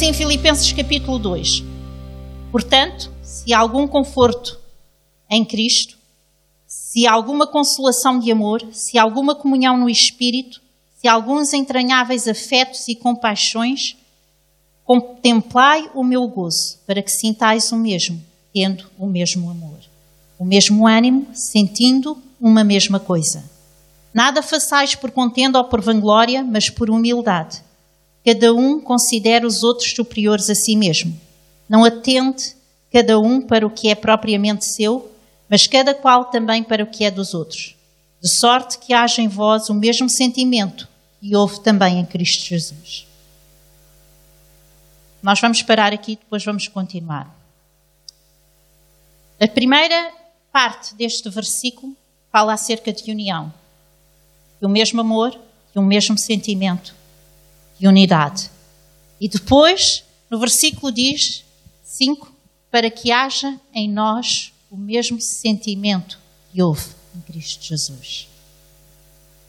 assim Filipenses capítulo 2: Portanto, se há algum conforto em Cristo, se há alguma consolação de amor, se há alguma comunhão no Espírito, se há alguns entranháveis afetos e compaixões, contemplai o meu gozo, para que sintais o mesmo, tendo o mesmo amor, o mesmo ânimo, sentindo uma mesma coisa. Nada façais por contenda ou por vanglória, mas por humildade. Cada um considere os outros superiores a si mesmo. Não atente cada um para o que é propriamente seu, mas cada qual também para o que é dos outros. De sorte que haja em vós o mesmo sentimento que houve também em Cristo Jesus. Nós vamos parar aqui, depois vamos continuar. A primeira parte deste versículo fala acerca de união, de um mesmo amor, de um mesmo sentimento, de unidade. E depois, no versículo diz 5, para que haja em nós o mesmo sentimento que houve em Cristo Jesus.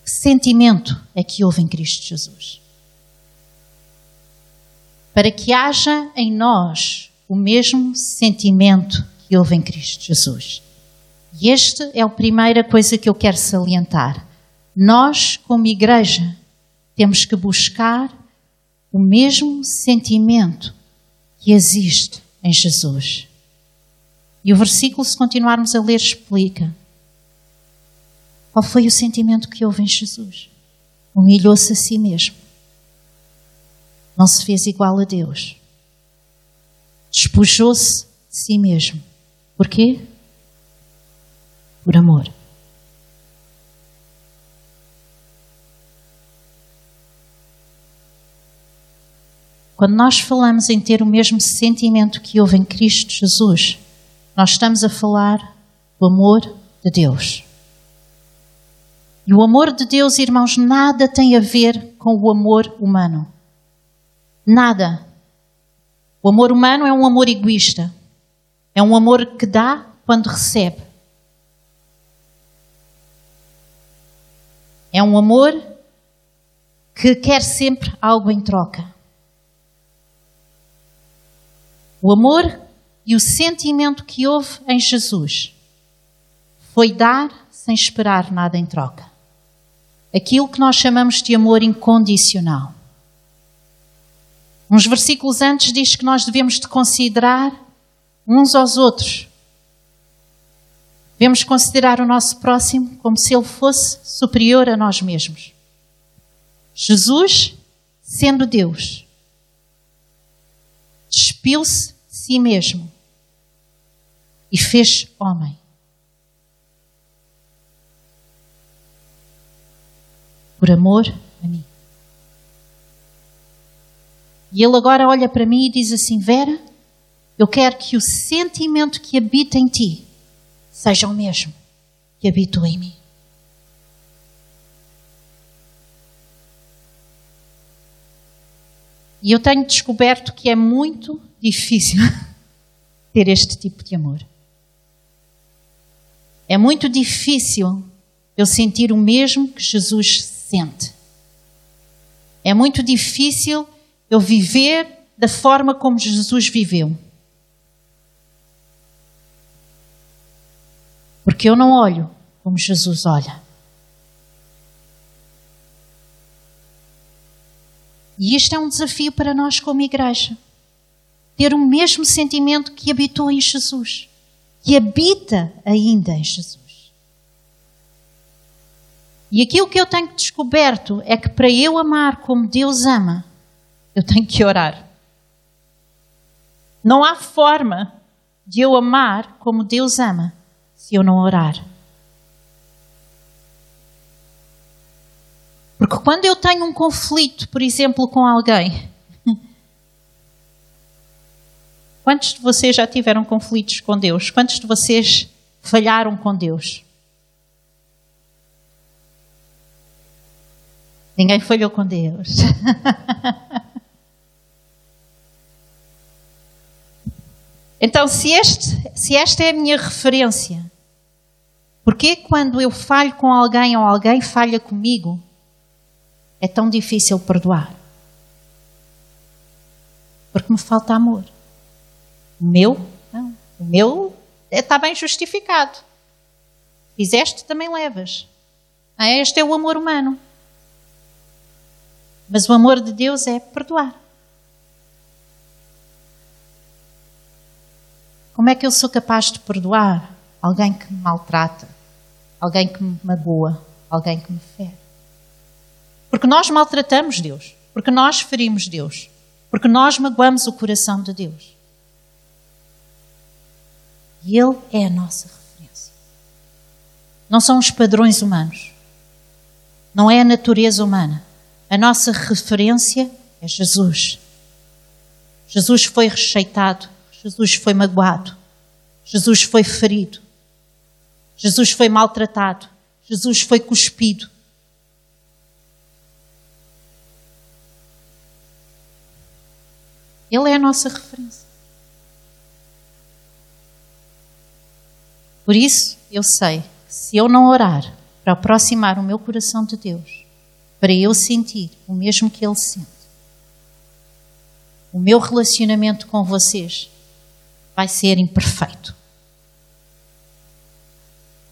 Que sentimento é que houve em Cristo Jesus? Para que haja em nós o mesmo sentimento que houve em Cristo Jesus. E esta é a primeira coisa que eu quero salientar. Nós, como igreja, temos que buscar o mesmo sentimento que existe em Jesus. E o versículo, se continuarmos a ler, explica qual foi o sentimento que houve em Jesus. Humilhou-se a si mesmo. Não se fez igual a Deus. Despojou-se de si mesmo. Porquê? Por amor. Quando nós falamos em ter o mesmo sentimento que houve em Cristo Jesus, nós estamos a falar do amor de Deus. E o amor de Deus, irmãos, nada tem a ver com o amor humano. Nada. O amor humano é um amor egoísta. É um amor que dá quando recebe. É um amor que quer sempre algo em troca. O amor e o sentimento que houve em Jesus foi dar sem esperar nada em troca. Aquilo que nós chamamos de amor incondicional. Uns versículos antes diz que nós devemos de considerar uns aos outros. Devemos considerar o nosso próximo como se ele fosse superior a nós mesmos. Jesus, sendo Deus, despiu-se de si mesmo e fez homem. Por amor a mim. E ele agora olha para mim e diz assim: Vera, eu quero que o sentimento que habita em ti seja o mesmo que habita em mim. E eu tenho descoberto que é muito difícil ter este tipo de amor. É muito difícil eu sentir o mesmo que Jesus sente. É muito difícil eu viver da forma como Jesus viveu. Porque eu não olho como Jesus olha. E isto é um desafio para nós como igreja. Ter o mesmo sentimento que habitou em Jesus, que habita ainda em Jesus. E aquilo que eu tenho descoberto é que para eu amar como Deus ama, eu tenho que orar. Não há forma de eu amar como Deus ama se eu não orar. Porque quando eu tenho um conflito, por exemplo, com alguém, quantos de vocês já tiveram conflitos com Deus? Quantos de vocês falharam com Deus? Ninguém falhou com Deus. então, se, este, se esta é a minha referência, porque quando eu falho com alguém ou alguém falha comigo, é tão difícil perdoar. Porque me falta amor. O meu, não. O meu está bem justificado. Fizeste, também levas. Ah, este é o amor humano. Mas o amor de Deus é perdoar. Como é que eu sou capaz de perdoar alguém que me maltrata, alguém que me magoa, alguém que me fere? Porque nós maltratamos Deus, porque nós ferimos Deus, porque nós magoamos o coração de Deus. E Ele é a nossa referência. Não são os padrões humanos. Não é a natureza humana. A nossa referência é Jesus. Jesus foi rejeitado, Jesus foi magoado, Jesus foi ferido, Jesus foi maltratado, Jesus foi cuspido. Ele é a nossa referência. Por isso, eu sei que se eu não orar para aproximar o meu coração de Deus, para eu sentir o mesmo que Ele sente, o meu relacionamento com vocês vai ser imperfeito.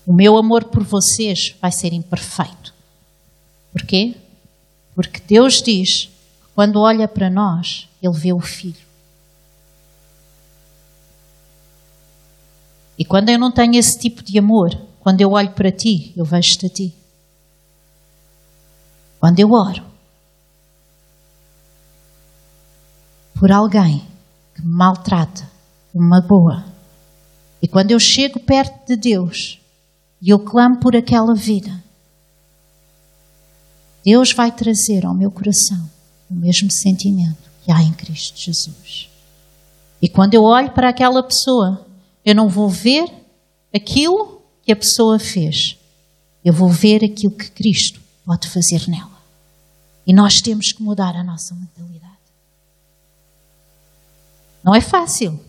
O meu amor por vocês vai ser imperfeito. Porquê? Porque Deus diz quando olha para nós, Ele vê o Filho. E quando eu não tenho esse tipo de amor, quando eu olho para ti, eu vejo-te a ti. Quando eu oro por alguém que me maltrata, me magoa, e quando eu chego perto de Deus e eu clamo por aquela vida, Deus vai trazer ao meu coração o mesmo sentimento que há em Cristo Jesus. E quando eu olho para aquela pessoa, eu não vou ver aquilo que a pessoa fez. Eu vou ver aquilo que Cristo pode fazer nela. E nós temos que mudar a nossa mentalidade. Não é fácil,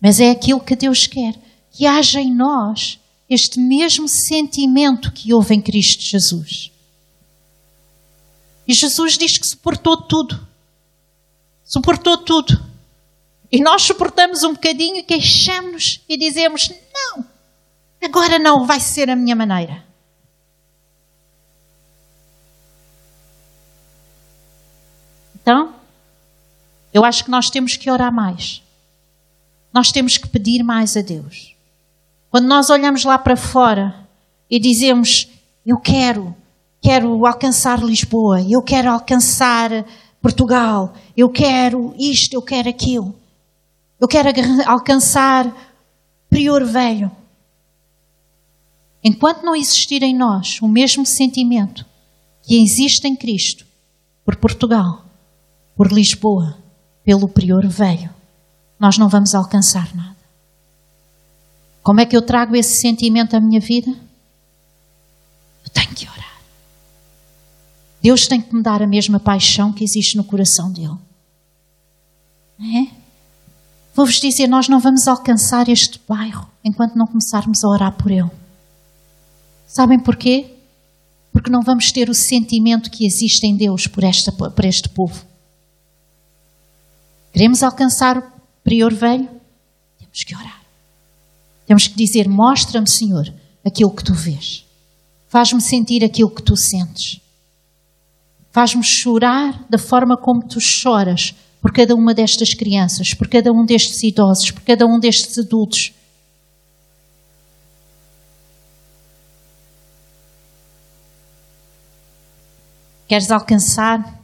mas é aquilo que Deus quer que haja em nós este mesmo sentimento que houve em Cristo Jesus. E Jesus diz que suportou tudo. Suportou tudo. E nós suportamos um bocadinho queixamos-nos e dizemos: Não, agora não vai ser a minha maneira. Então, eu acho que nós temos que orar mais. Nós temos que pedir mais a Deus. Quando nós olhamos lá para fora e dizemos: Eu quero, quero alcançar Lisboa, eu quero alcançar Portugal, eu quero isto, eu quero aquilo. Eu quero alcançar Prior Velho. Enquanto não existir em nós o mesmo sentimento que existe em Cristo por Portugal, por Lisboa, pelo Prior Velho, nós não vamos alcançar nada. Como é que eu trago esse sentimento à minha vida? Eu tenho que orar. Deus tem que me dar a mesma paixão que existe no coração dele. É? Vou-vos dizer, nós não vamos alcançar este bairro enquanto não começarmos a orar por ele. Sabem porquê? Porque não vamos ter o sentimento que existe em Deus por, esta, por este povo. Queremos alcançar o prior velho? Temos que orar. Temos que dizer: Mostra-me, Senhor, aquilo que tu vês. Faz-me sentir aquilo que tu sentes. Faz-me chorar da forma como tu choras por cada uma destas crianças, por cada um destes idosos, por cada um destes adultos. Queres alcançar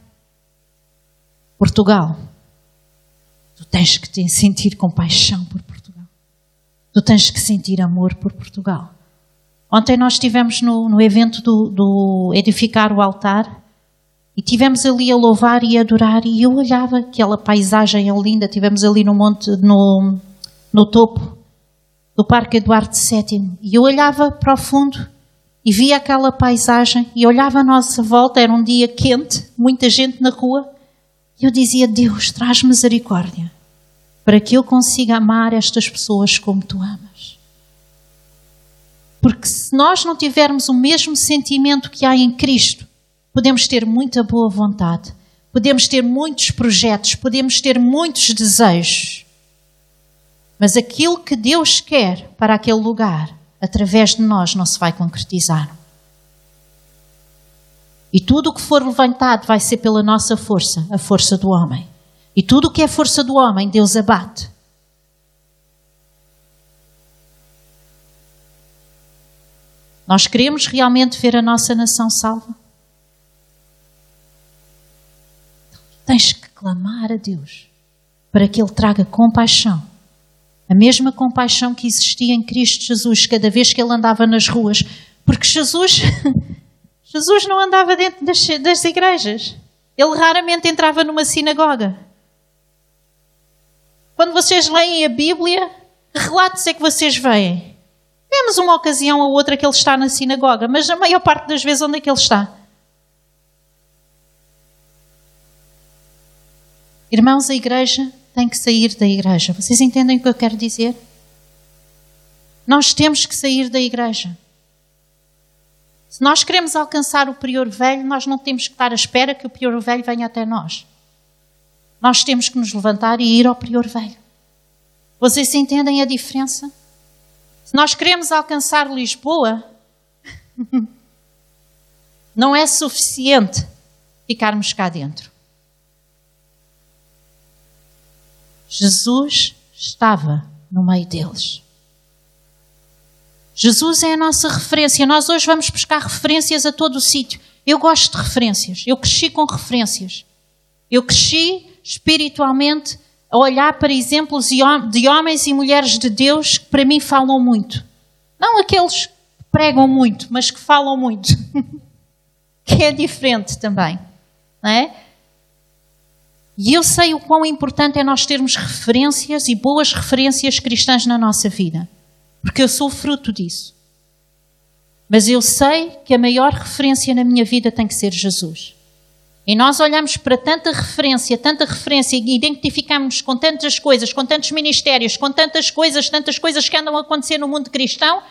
Portugal? Tu tens que te sentir compaixão por Portugal. Tu tens que sentir amor por Portugal. Ontem nós estivemos no, no evento do, do Edificar o Altar e tivemos ali a louvar e a adorar, e eu olhava aquela paisagem linda. Tivemos ali no monte, no, no topo do Parque Eduardo VII, e eu olhava para o fundo e via aquela paisagem, e olhava à nossa volta. Era um dia quente, muita gente na rua, e eu dizia: Deus, traz misericórdia para que eu consiga amar estas pessoas como tu amas. Porque se nós não tivermos o mesmo sentimento que há em Cristo, Podemos ter muita boa vontade, podemos ter muitos projetos, podemos ter muitos desejos, mas aquilo que Deus quer para aquele lugar, através de nós, não se vai concretizar. E tudo o que for levantado vai ser pela nossa força, a força do homem. E tudo o que é força do homem, Deus abate. Nós queremos realmente ver a nossa nação salva? Tens que clamar a Deus para que Ele traga compaixão. A mesma compaixão que existia em Cristo Jesus cada vez que Ele andava nas ruas. Porque Jesus, Jesus não andava dentro das, das igrejas. Ele raramente entrava numa sinagoga. Quando vocês leem a Bíblia, que relatos é que vocês veem? Temos uma ocasião ou outra que ele está na sinagoga, mas a maior parte das vezes onde é que ele está? Irmãos, a igreja tem que sair da igreja. Vocês entendem o que eu quero dizer? Nós temos que sair da igreja. Se nós queremos alcançar o prior velho, nós não temos que estar à espera que o prior velho venha até nós. Nós temos que nos levantar e ir ao prior velho. Vocês entendem a diferença? Se nós queremos alcançar Lisboa, não é suficiente ficarmos cá dentro. Jesus estava no meio deles. Jesus é a nossa referência. Nós hoje vamos buscar referências a todo o sítio. Eu gosto de referências. Eu cresci com referências. Eu cresci espiritualmente a olhar para exemplos de homens e mulheres de Deus que para mim falam muito. Não aqueles que pregam muito, mas que falam muito. que é diferente também. Não é? E eu sei o quão importante é nós termos referências e boas referências cristãs na nossa vida, porque eu sou fruto disso. Mas eu sei que a maior referência na minha vida tem que ser Jesus. E nós olhamos para tanta referência, tanta referência e identificamos com tantas coisas, com tantos ministérios, com tantas coisas, tantas coisas que andam a acontecer no mundo cristão.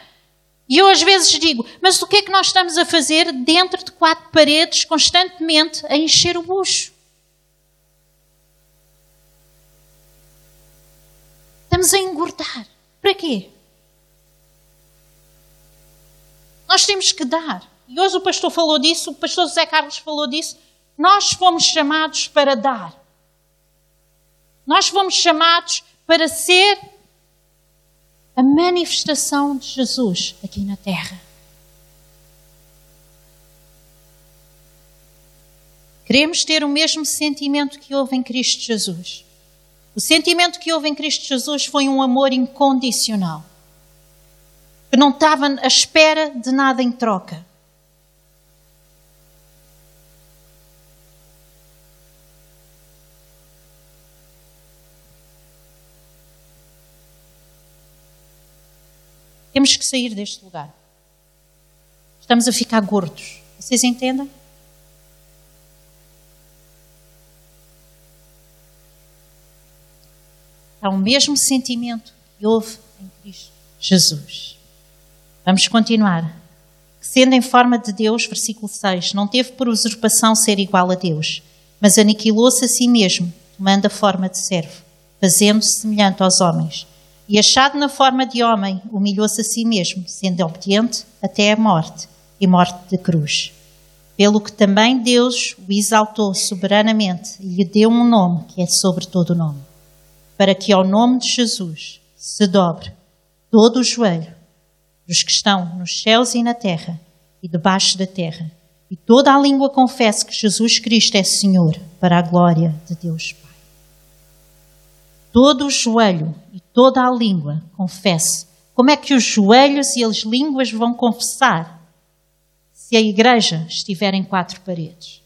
E eu às vezes digo, mas o que é que nós estamos a fazer dentro de quatro paredes, constantemente a encher o bucho? Estamos a engordar. Para quê? Nós temos que dar. E hoje o pastor falou disso, o pastor José Carlos falou disso. Nós fomos chamados para dar. Nós fomos chamados para ser a manifestação de Jesus aqui na terra. Queremos ter o mesmo sentimento que houve em Cristo Jesus. O sentimento que houve em Cristo Jesus foi um amor incondicional, que não estava à espera de nada em troca. Temos que sair deste lugar. Estamos a ficar gordos. Vocês entendem? Há o mesmo sentimento que houve em Cristo Jesus. Vamos continuar. Sendo em forma de Deus, versículo 6, não teve por usurpação ser igual a Deus, mas aniquilou-se a si mesmo, tomando a forma de servo, fazendo-se semelhante aos homens. E achado na forma de homem, humilhou-se a si mesmo, sendo obediente até a morte e morte de cruz. Pelo que também Deus o exaltou soberanamente e lhe deu um nome que é sobre todo o nome para que ao nome de Jesus se dobre todo o joelho dos que estão nos céus e na terra e debaixo da terra, e toda a língua confesse que Jesus Cristo é Senhor, para a glória de Deus Pai. Todo o joelho e toda a língua confesse. Como é que os joelhos e as línguas vão confessar se a igreja estiver em quatro paredes?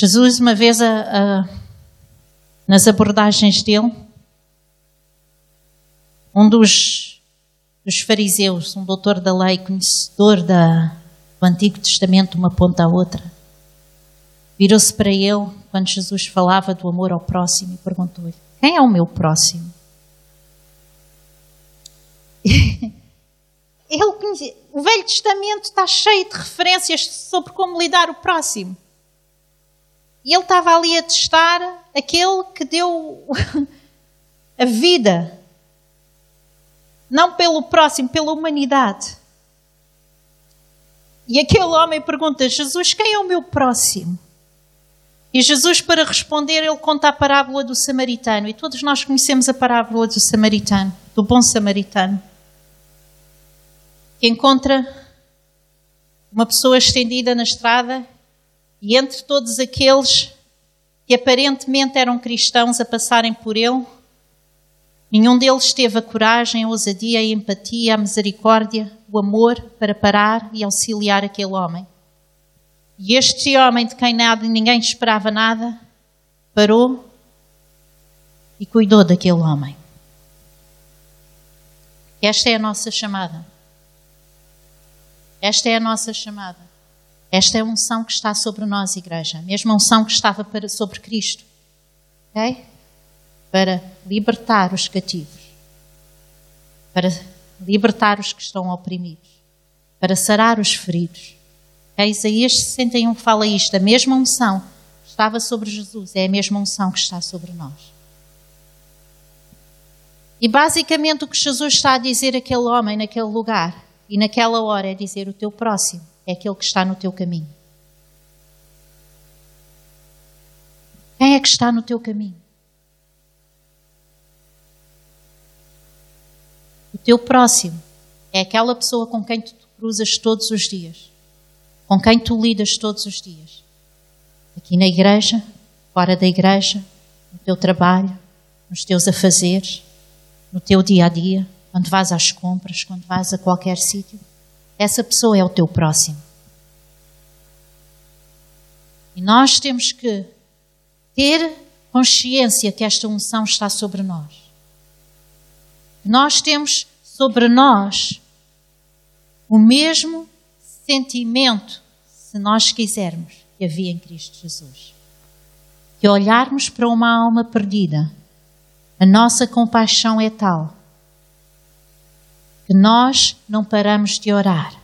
Jesus, uma vez, a, a, nas abordagens dele, um dos, dos, fariseus, um doutor da lei, conhecedor da, do Antigo Testamento, uma ponta à outra, virou-se para ele quando Jesus falava do amor ao próximo e perguntou-lhe: Quem é o meu próximo? ele, o Velho Testamento está cheio de referências sobre como lidar o próximo. E ele estava ali a testar aquele que deu a vida, não pelo próximo, pela humanidade. E aquele homem pergunta: Jesus, quem é o meu próximo? E Jesus, para responder, ele conta a parábola do samaritano. E todos nós conhecemos a parábola do samaritano, do bom samaritano, que encontra uma pessoa estendida na estrada e entre todos aqueles que aparentemente eram cristãos a passarem por ele, nenhum deles teve a coragem, a ousadia, a empatia, a misericórdia, o amor para parar e auxiliar aquele homem. E este homem de quem nada, ninguém esperava nada, parou e cuidou daquele homem. Esta é a nossa chamada. Esta é a nossa chamada. Esta é a unção que está sobre nós, igreja. A mesma unção que estava para, sobre Cristo. Ok? Para libertar os cativos. Para libertar os que estão oprimidos. Para sarar os feridos a Isaías 61 fala isto, a mesma unção que estava sobre Jesus é a mesma unção que está sobre nós. E basicamente o que Jesus está a dizer àquele homem naquele lugar e naquela hora é dizer: o teu próximo é aquele que está no teu caminho. Quem é que está no teu caminho? O teu próximo é aquela pessoa com quem tu cruzas todos os dias com quem tu lidas todos os dias. Aqui na igreja, fora da igreja, no teu trabalho, nos teus afazeres, no teu dia a dia, quando vais às compras, quando vais a qualquer sítio. Essa pessoa é o teu próximo. E nós temos que ter consciência que esta unção está sobre nós. Nós temos sobre nós o mesmo sentimento, se nós quisermos, que havia em Cristo Jesus. Que olharmos para uma alma perdida, a nossa compaixão é tal que nós não paramos de orar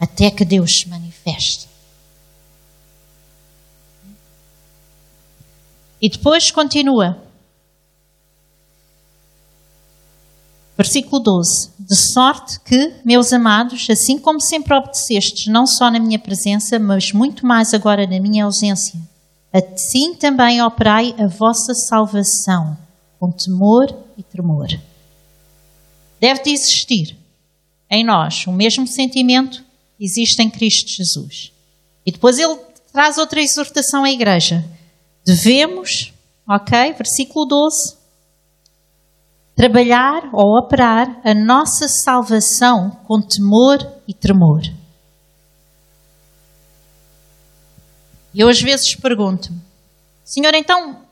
até que Deus se manifeste. E depois continua. Versículo 12. De sorte que, meus amados, assim como sempre obedecestes, não só na minha presença, mas muito mais agora na minha ausência, assim também operai a vossa salvação, com temor e tremor. Deve de existir em nós o mesmo sentimento que existe em Cristo Jesus. E depois ele traz outra exortação à igreja. Devemos, ok? Versículo 12 trabalhar ou operar a nossa salvação com temor e tremor. Eu às vezes pergunto-me, Senhor, então,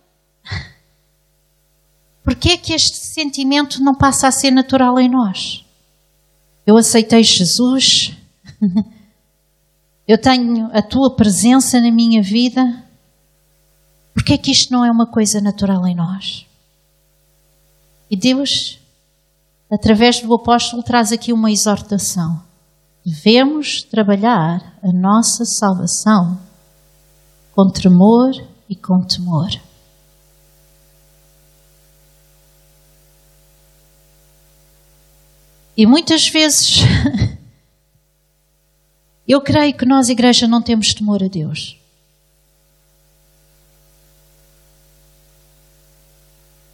por que é que este sentimento não passa a ser natural em nós? Eu aceitei Jesus, eu tenho a tua presença na minha vida, por que é que isto não é uma coisa natural em nós? E Deus, através do apóstolo, traz aqui uma exortação. Devemos trabalhar a nossa salvação com tremor e com temor. E muitas vezes eu creio que nós, igreja, não temos temor a Deus.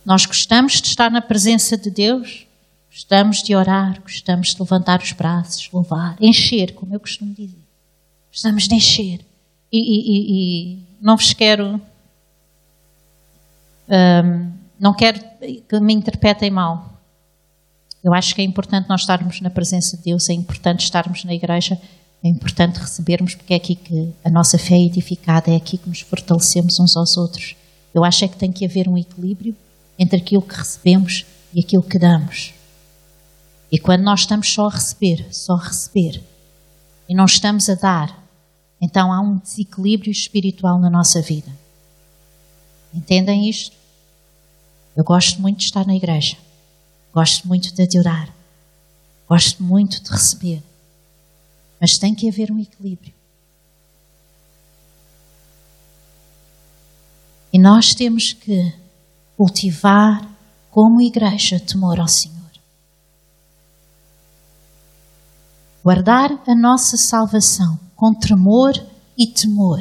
Nós gostamos de estar na presença de Deus, gostamos de orar, gostamos de levantar os braços, louvar, encher, como eu costumo dizer. Gostamos de encher. E, e, e não vos quero. Um, não quero que me interpretem mal. Eu acho que é importante nós estarmos na presença de Deus, é importante estarmos na igreja, é importante recebermos, porque é aqui que a nossa fé é edificada, é aqui que nos fortalecemos uns aos outros. Eu acho é que tem que haver um equilíbrio entre aquilo que recebemos e aquilo que damos. E quando nós estamos só a receber, só a receber, e não estamos a dar, então há um desequilíbrio espiritual na nossa vida. Entendem isto? Eu gosto muito de estar na igreja. Gosto muito de adorar. Gosto muito de receber. Mas tem que haver um equilíbrio. E nós temos que cultivar, como igreja, temor ao Senhor. Guardar a nossa salvação com tremor e temor.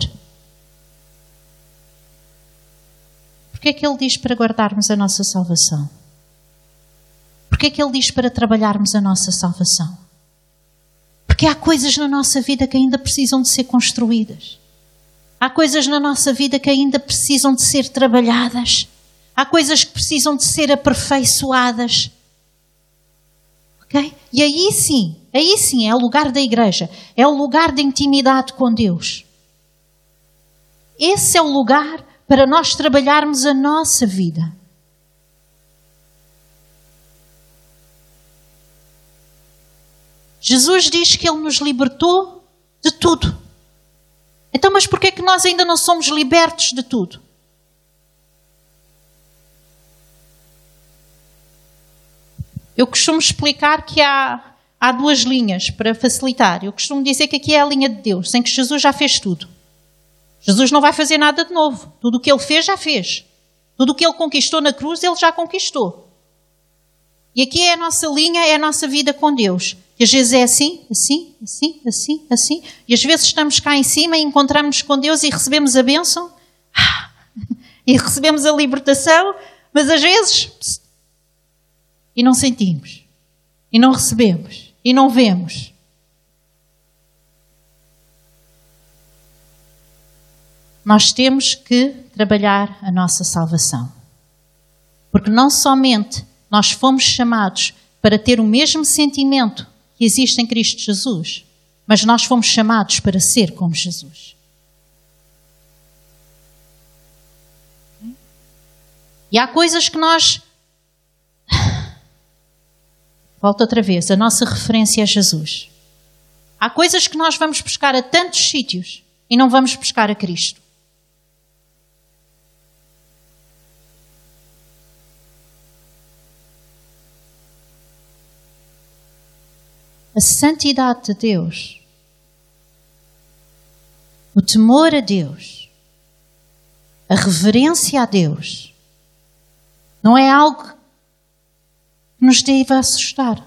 Porquê é que Ele diz para guardarmos a nossa salvação? Porquê é que Ele diz para trabalharmos a nossa salvação? Porque há coisas na nossa vida que ainda precisam de ser construídas. Há coisas na nossa vida que ainda precisam de ser trabalhadas. Há coisas que precisam de ser aperfeiçoadas. Ok? E aí sim, aí sim é o lugar da igreja, é o lugar de intimidade com Deus. Esse é o lugar para nós trabalharmos a nossa vida. Jesus diz que Ele nos libertou de tudo. Então, mas por que é que nós ainda não somos libertos de tudo? Eu costumo explicar que há, há duas linhas para facilitar. Eu costumo dizer que aqui é a linha de Deus, em que Jesus já fez tudo. Jesus não vai fazer nada de novo. Tudo o que ele fez, já fez. Tudo o que ele conquistou na cruz, ele já conquistou. E aqui é a nossa linha, é a nossa vida com Deus. E às vezes é assim, assim, assim, assim, assim. E às vezes estamos cá em cima e encontramos com Deus e recebemos a bênção. E recebemos a libertação. Mas às vezes. E não sentimos. E não recebemos. E não vemos. Nós temos que trabalhar a nossa salvação. Porque não somente nós fomos chamados para ter o mesmo sentimento que existe em Cristo Jesus, mas nós fomos chamados para ser como Jesus. E há coisas que nós. Volto outra vez, a nossa referência é Jesus. Há coisas que nós vamos buscar a tantos sítios e não vamos buscar a Cristo. a santidade de Deus, o temor a Deus, a reverência a Deus, não é algo nos deva assustar.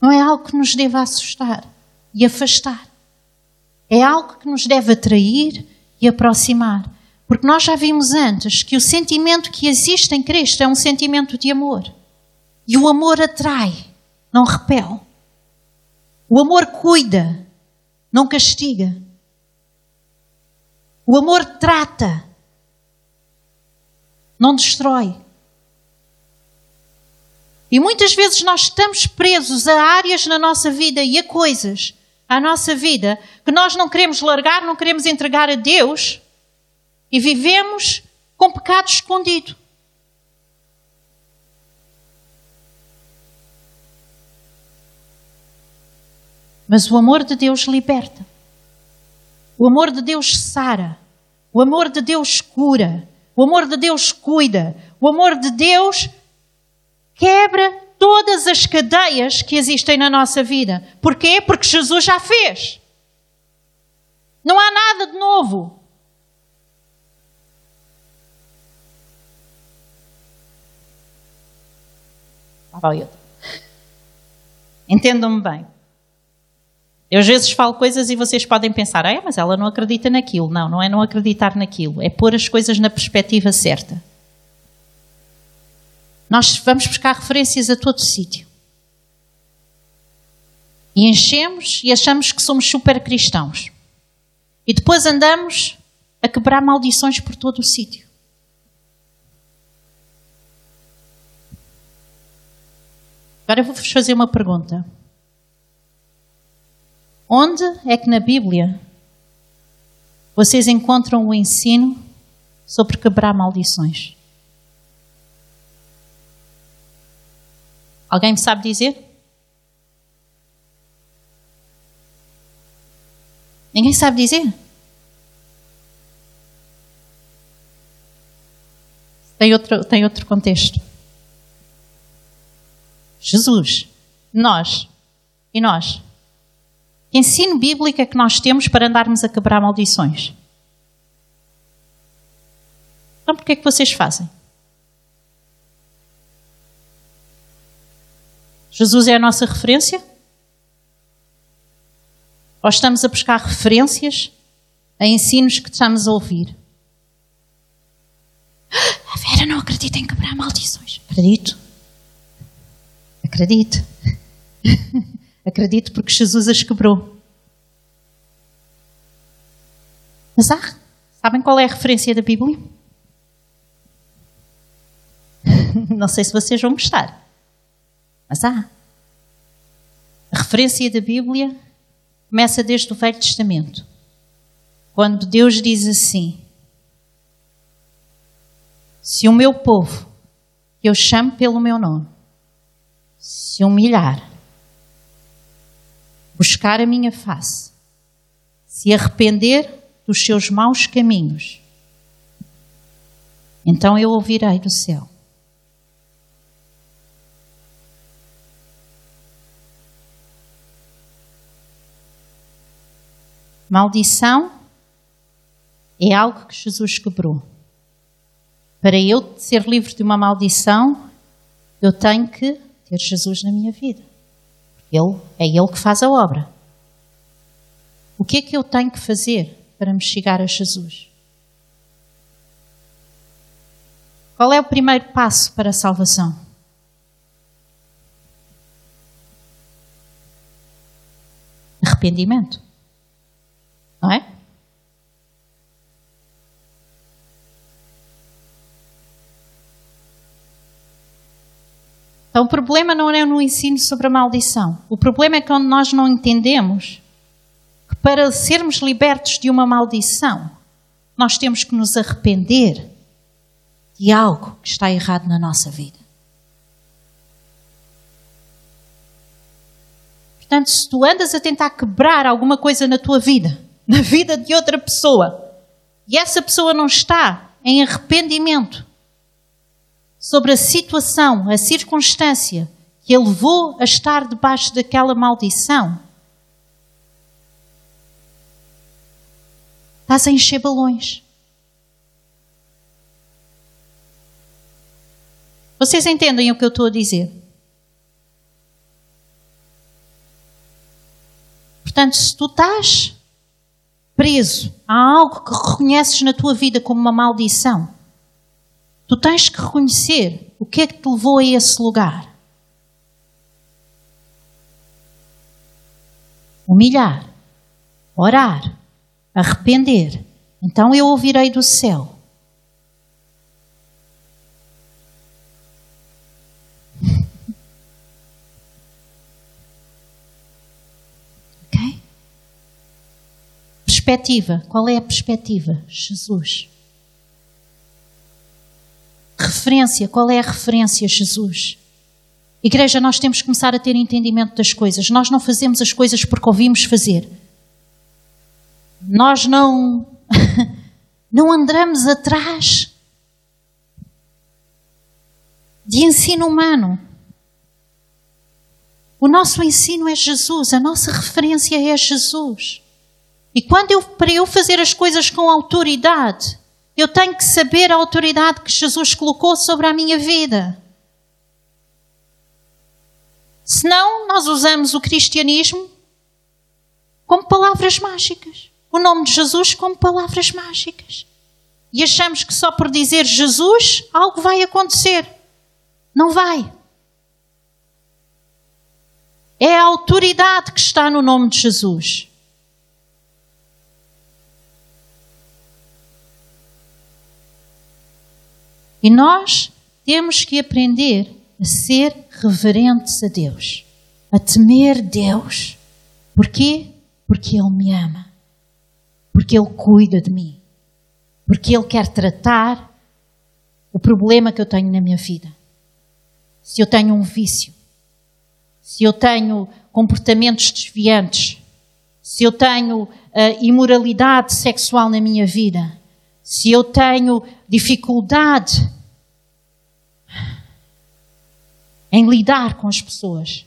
Não é algo que nos deva assustar e afastar. É algo que nos deve atrair e aproximar. Porque nós já vimos antes que o sentimento que existe em Cristo é um sentimento de amor. E o amor atrai, não repele. O amor cuida, não castiga. O amor trata, não destrói. E muitas vezes nós estamos presos a áreas na nossa vida e a coisas à nossa vida que nós não queremos largar, não queremos entregar a Deus e vivemos com pecado escondido. Mas o amor de Deus liberta. O amor de Deus sara. O amor de Deus cura. O amor de Deus cuida. O amor de Deus quebra todas as cadeias que existem na nossa vida. Porquê? Porque Jesus já fez. Não há nada de novo. Entendam-me bem. Eu às vezes falo coisas e vocês podem pensar, ah, mas ela não acredita naquilo. Não, não é não acreditar naquilo, é pôr as coisas na perspectiva certa. Nós vamos buscar referências a todo sítio. E enchemos e achamos que somos super cristãos. E depois andamos a quebrar maldições por todo o sítio. Agora eu vou-vos fazer uma pergunta. Onde é que na Bíblia vocês encontram o ensino sobre quebrar maldições? Alguém me sabe dizer? Ninguém sabe dizer? Tem outro, tem outro contexto. Jesus, nós E nós? Que ensino bíblico é que nós temos para andarmos a quebrar maldições? Então, por que é que vocês fazem? Jesus é a nossa referência? Ou estamos a buscar referências a ensinos que estamos a ouvir? A Vera não acredita em quebrar maldições. Acredito. Acredito. Acredito porque Jesus as quebrou. Mas há, sabem qual é a referência da Bíblia? Não sei se vocês vão gostar, mas há. A referência da Bíblia começa desde o Velho Testamento, quando Deus diz assim: Se o meu povo, que eu chamo pelo meu nome, se humilhar, buscar a minha face, se arrepender dos seus maus caminhos, então eu ouvirei do céu. Maldição é algo que Jesus quebrou. Para eu ser livre de uma maldição, eu tenho que ter Jesus na minha vida. Ele, é Ele que faz a obra. O que é que eu tenho que fazer para me chegar a Jesus? Qual é o primeiro passo para a salvação? Arrependimento. Não é? Então, o problema não é no ensino sobre a maldição. O problema é quando nós não entendemos que para sermos libertos de uma maldição, nós temos que nos arrepender de algo que está errado na nossa vida. Portanto, se tu andas a tentar quebrar alguma coisa na tua vida, na vida de outra pessoa, e essa pessoa não está em arrependimento, sobre a situação, a circunstância que ele levou a estar debaixo daquela maldição, estás a encher balões. Vocês entendem o que eu estou a dizer? Portanto, se tu estás preso a algo que reconheces na tua vida como uma maldição, Tu tens que reconhecer o que é que te levou a esse lugar. Humilhar, orar, arrepender. Então eu ouvirei do céu. ok? Perspectiva. Qual é a perspectiva? Jesus. Referência, qual é a referência? Jesus. Igreja, nós temos que começar a ter entendimento das coisas. Nós não fazemos as coisas porque ouvimos fazer. Nós não não andamos atrás de ensino humano. O nosso ensino é Jesus, a nossa referência é Jesus. E quando eu para eu fazer as coisas com autoridade, eu tenho que saber a autoridade que Jesus colocou sobre a minha vida. Senão, nós usamos o cristianismo como palavras mágicas. O nome de Jesus como palavras mágicas. E achamos que só por dizer Jesus algo vai acontecer. Não vai. É a autoridade que está no nome de Jesus. E nós temos que aprender a ser reverentes a Deus, a temer Deus. Porquê? Porque Ele me ama, porque Ele cuida de mim, porque Ele quer tratar o problema que eu tenho na minha vida. Se eu tenho um vício, se eu tenho comportamentos desviantes, se eu tenho uh, imoralidade sexual na minha vida, se eu tenho dificuldade em lidar com as pessoas,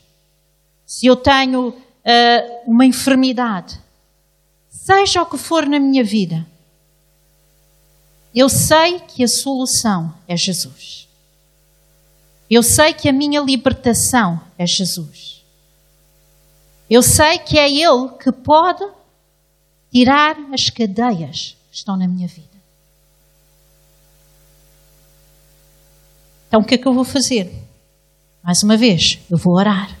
se eu tenho uh, uma enfermidade, seja o que for na minha vida, eu sei que a solução é Jesus. Eu sei que a minha libertação é Jesus. Eu sei que é Ele que pode tirar as cadeias que estão na minha vida. Então o que é que eu vou fazer? Mais uma vez, eu vou orar.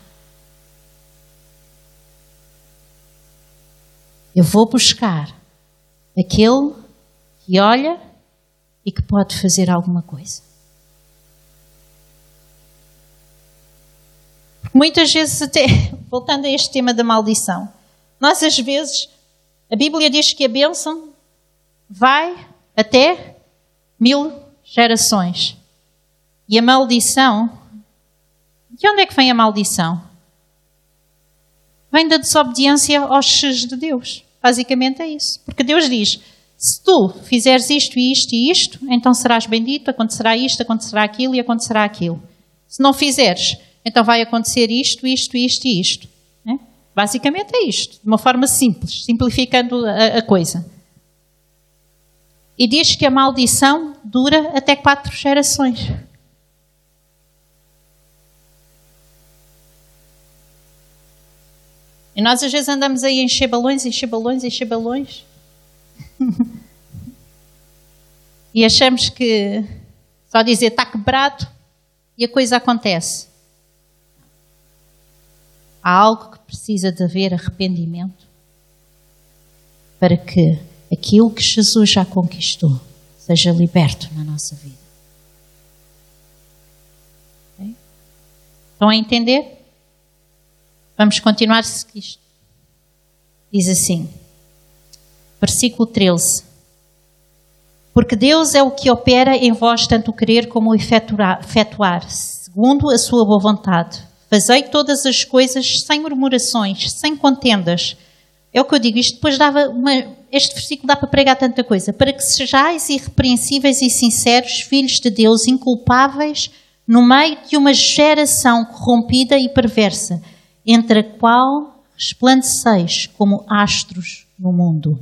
Eu vou buscar aquele que olha e que pode fazer alguma coisa. Muitas vezes, até voltando a este tema da maldição, nós às vezes, a Bíblia diz que a bênção vai até mil gerações. E a maldição, de onde é que vem a maldição? Vem da desobediência aos X de Deus. Basicamente é isso. Porque Deus diz: se tu fizeres isto e isto e isto, então serás bendito, acontecerá isto, acontecerá aquilo e acontecerá aquilo. Se não fizeres, então vai acontecer isto, isto, isto e isto. Né? Basicamente é isto, de uma forma simples, simplificando a, a coisa. E diz que a maldição dura até quatro gerações. E nós às vezes andamos aí a encher balões, encher balões, encher balões. e achamos que só dizer está quebrado e a coisa acontece. Há algo que precisa de haver arrependimento para que aquilo que Jesus já conquistou seja liberto na nossa vida. Estão a entender? Vamos continuar isto. Diz assim, versículo 13. Porque Deus é o que opera em vós tanto querer como efetuar, efetuar, segundo a sua boa vontade. Fazei todas as coisas sem murmurações, sem contendas. É o que eu digo, isto depois dava uma, este versículo dá para pregar tanta coisa, para que sejais irrepreensíveis e sinceros, filhos de Deus, inculpáveis, no meio de uma geração corrompida e perversa, entre a qual resplandeceis como astros no mundo,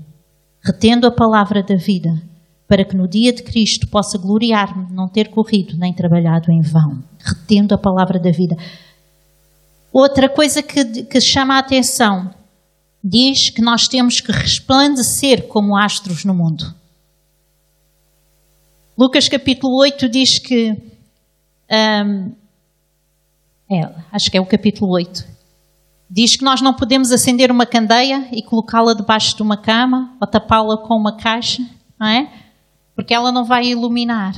retendo a palavra da vida, para que no dia de Cristo possa gloriar-me de não ter corrido nem trabalhado em vão, retendo a palavra da vida. Outra coisa que, que chama a atenção diz que nós temos que resplandecer como astros no mundo. Lucas capítulo 8 diz que. Um, é, acho que é o capítulo 8. Diz que nós não podemos acender uma candeia e colocá-la debaixo de uma cama ou tapá-la com uma caixa, não é? Porque ela não vai iluminar.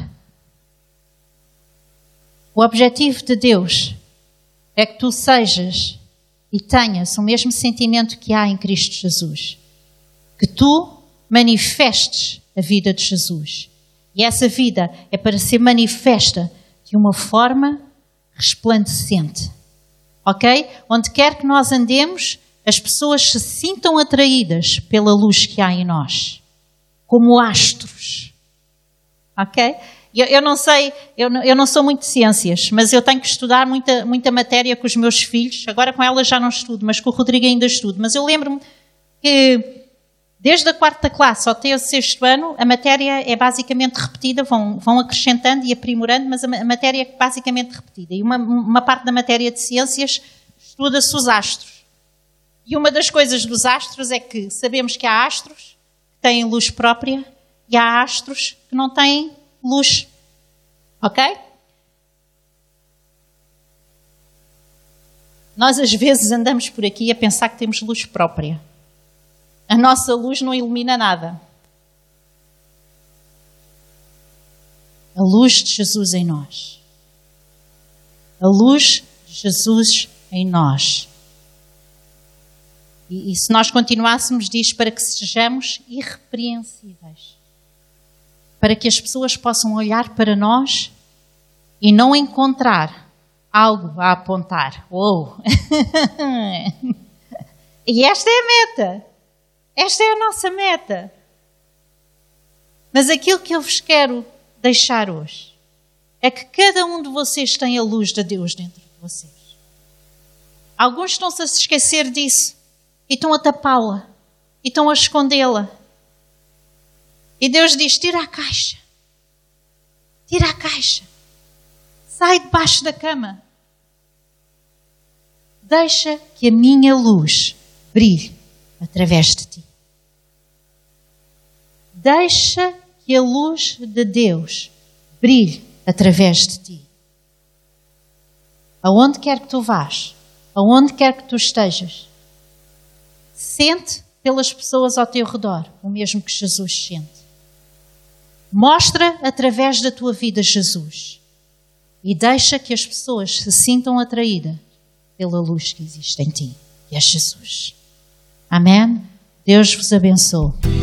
O objetivo de Deus é que tu sejas e tenhas o mesmo sentimento que há em Cristo Jesus. Que tu manifestes a vida de Jesus. E essa vida é para ser manifesta de uma forma resplandecente ok? Onde quer que nós andemos, as pessoas se sintam atraídas pela luz que há em nós, como astros, ok? Eu, eu não sei, eu não, eu não, sou muito de ciências, mas eu tenho que estudar muita, muita matéria com os meus filhos. Agora com ela já não estudo, mas com o Rodrigo ainda estudo. Mas eu lembro-me que desde a quarta classe até o sexto ano, a matéria é basicamente repetida, vão, vão acrescentando e aprimorando, mas a, matéria é basicamente repetida. E uma, uma parte da matéria de ciências estuda-se os astros. E uma das coisas dos astros é que sabemos que há astros que têm luz própria e há astros que não têm luz. Ok? Nós às vezes andamos por aqui a pensar que temos luz própria. A nossa luz não ilumina nada. A luz de Jesus em nós. A luz de Jesus em nós. E, e se nós continuássemos, diz para que sejamos irrepreensíveis. Para que as pessoas possam olhar para nós e não encontrar algo a apontar. Uou! e esta é a meta. Esta é a nossa meta. Mas aquilo que eu vos quero deixar hoje é que cada um de vocês tem a luz de Deus dentro de vocês. Alguns estão-se a se esquecer disso e estão a tapá-la e estão a escondê-la. E Deus diz: tira a caixa. Tira a caixa. Sai debaixo da cama. Deixa que a minha luz brilhe através de ti. Deixa que a luz de Deus brilhe através de ti. Aonde quer que tu vás, aonde quer que tu estejas, sente pelas pessoas ao teu redor o mesmo que Jesus sente. Mostra através da tua vida Jesus e deixa que as pessoas se sintam atraídas pela luz que existe em ti, que é Jesus. Amém? Deus vos abençoe.